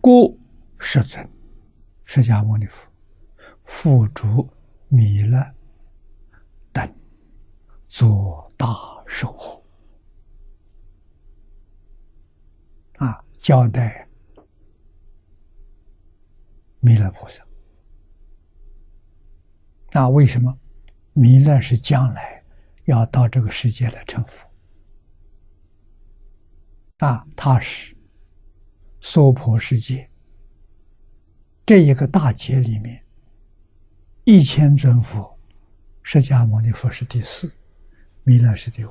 故世尊释迦牟尼佛付诸弥勒等做大守护啊，交代弥勒菩萨。那为什么弥勒是将来要到这个世界来成佛？啊，他是娑婆世界这一个大劫里面，一千尊佛，释迦牟尼佛是第四，弥勒是第五。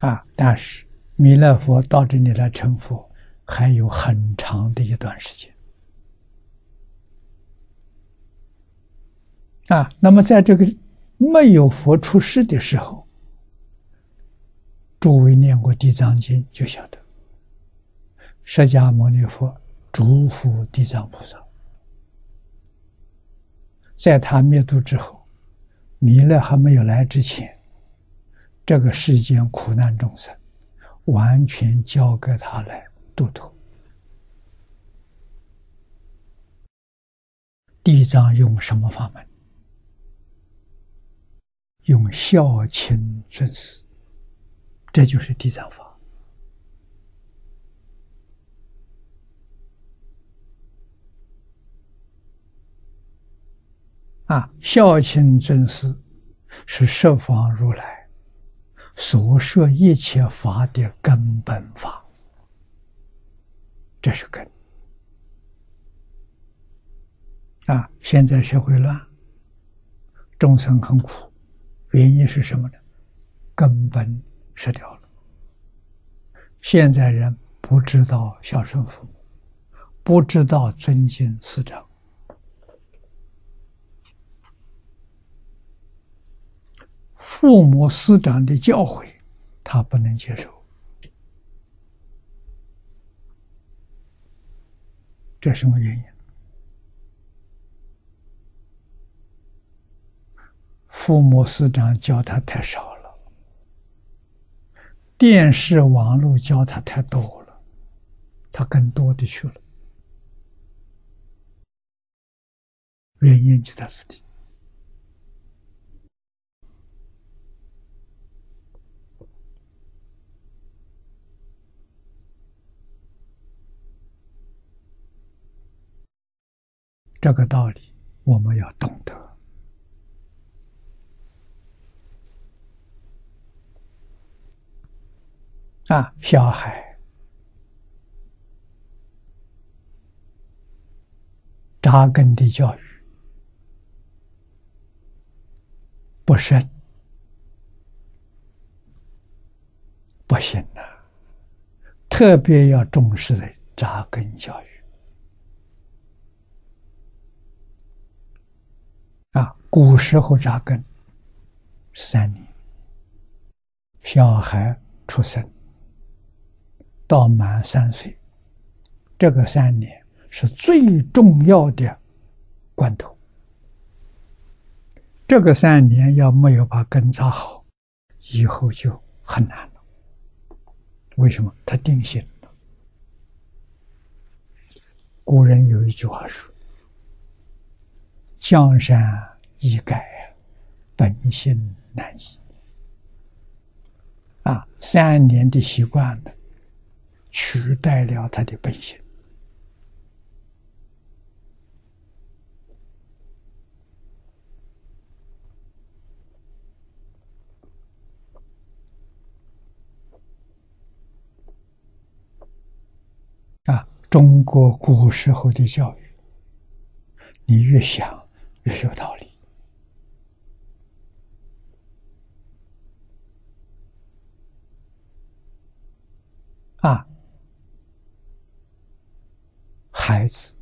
啊，但是弥勒佛到这里来成佛，还有很长的一段时间。啊，那么在这个。没有佛出世的时候，诸位念过《地藏经》就晓得，释迦牟尼佛嘱咐地藏菩萨，在他灭度之后，弥勒还没有来之前，这个世间苦难众生，完全交给他来度脱。地藏用什么法门？用孝亲尊师，这就是地藏法啊！孝亲尊师是十方如来所说一切法的根本法，这是根啊！现在社会乱，众生很苦。原因是什么呢？根本失掉了。现在人不知道孝顺父母，不知道尊敬师长，父母师长的教诲，他不能接受。这什么原因？父母师长教他太少，电视网络教他太多了，他更多的去了。原因就在此地。这个道理我们要懂得。啊，小孩。扎根的教育。不深。不行啊，特别要重视的扎根教育。啊。古时候扎根三年，小孩出生。到满三岁，这个三年是最重要的关头。这个三年要没有把根扎好，以后就很难了。为什么？他定性了。古人有一句话说：“江山易改，本性难移。”啊，三年的习惯了？取代了他的本性啊！中国古时候的教育，你越想越有道理啊！孩子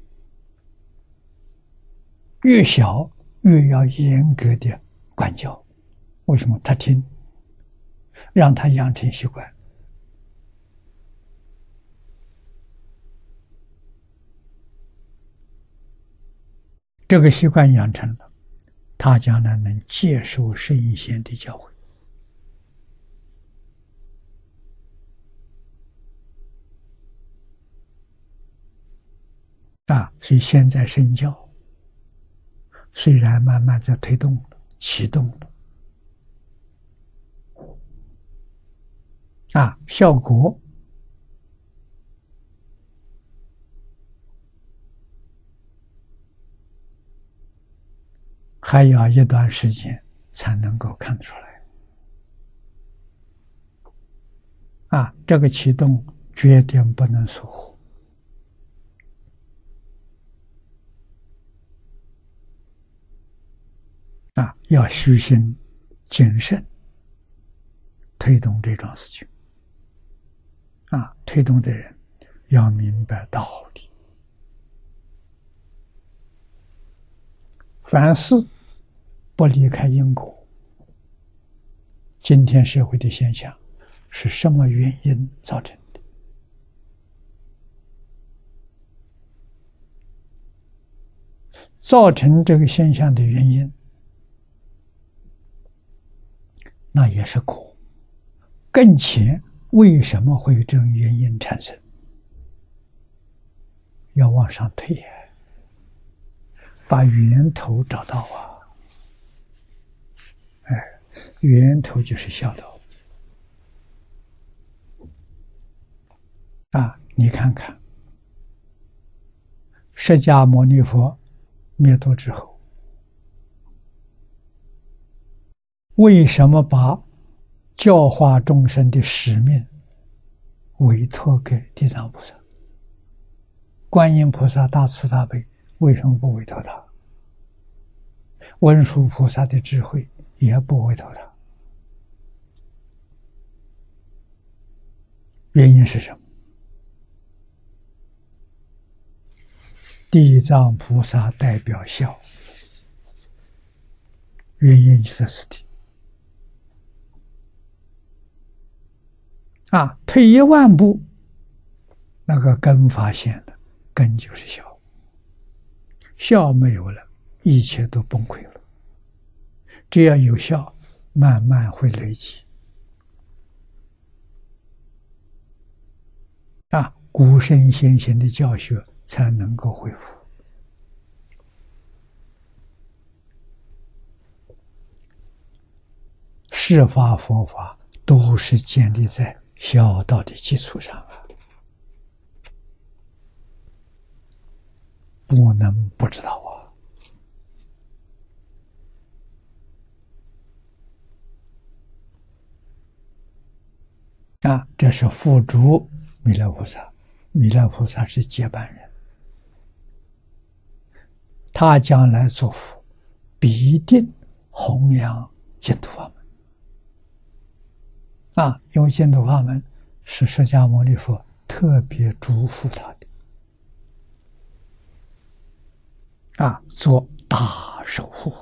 越小越要严格的管教，为什么？他听，让他养成习惯。这个习惯养成了，他将来能接受圣贤的教诲。啊，所以现在身教虽然慢慢在推动、启动了，啊，效果还要一段时间才能够看出来。啊，这个启动决定不能疏忽。啊，要虚心、谨慎推动这桩事情。啊，推动的人要明白道理，凡事不离开因果。今天社会的现象是什么原因造成的？造成这个现象的原因？那也是果，更前为什么会有这种原因产生？要往上推，把源头找到啊！哎，源头就是孝道啊！你看看，释迦牟尼佛灭度之后。为什么把教化众生的使命委托给地藏菩萨、观音菩萨大慈大悲？为什么不委托他？文殊菩萨的智慧也不委托他？原因是什么？地藏菩萨代表孝，原因就在此地。啊，退一万步，那个根发现了，根就是孝，孝没有了，一切都崩溃了。只要有孝，慢慢会累积。啊，古圣先贤的教学才能够恢复。释法佛法都是建立在。孝道的基础上啊，不能不知道啊！啊，这是付诸弥勒菩萨，弥勒菩萨是接班人，他将来做佛，必定弘扬净土法门。啊，因为净土法门是释迦牟尼佛特别嘱咐他的，啊，做大守护。